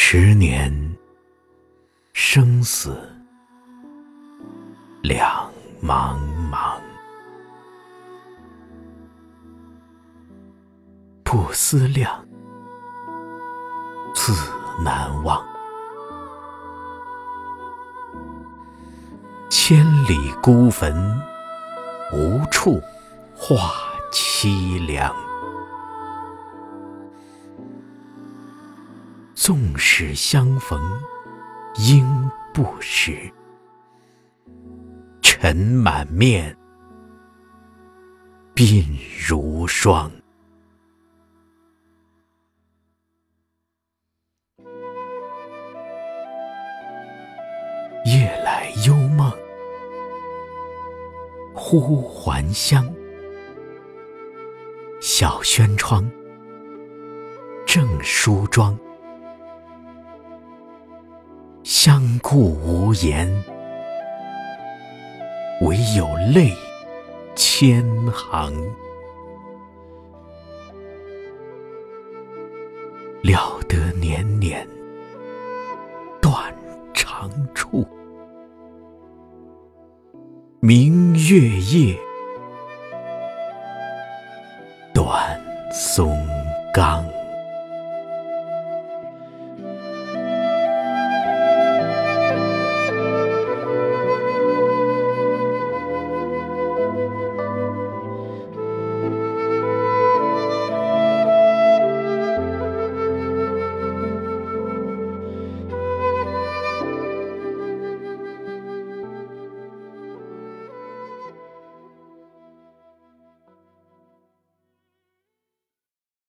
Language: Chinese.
十年，生死两茫茫。不思量，自难忘。千里孤坟，无处话凄凉。纵使相逢应不识，尘满面，鬓如霜。夜来幽梦忽还乡，小轩窗，正梳妆。相顾无言，唯有泪千行。料得年年断肠处，明月夜，短松冈。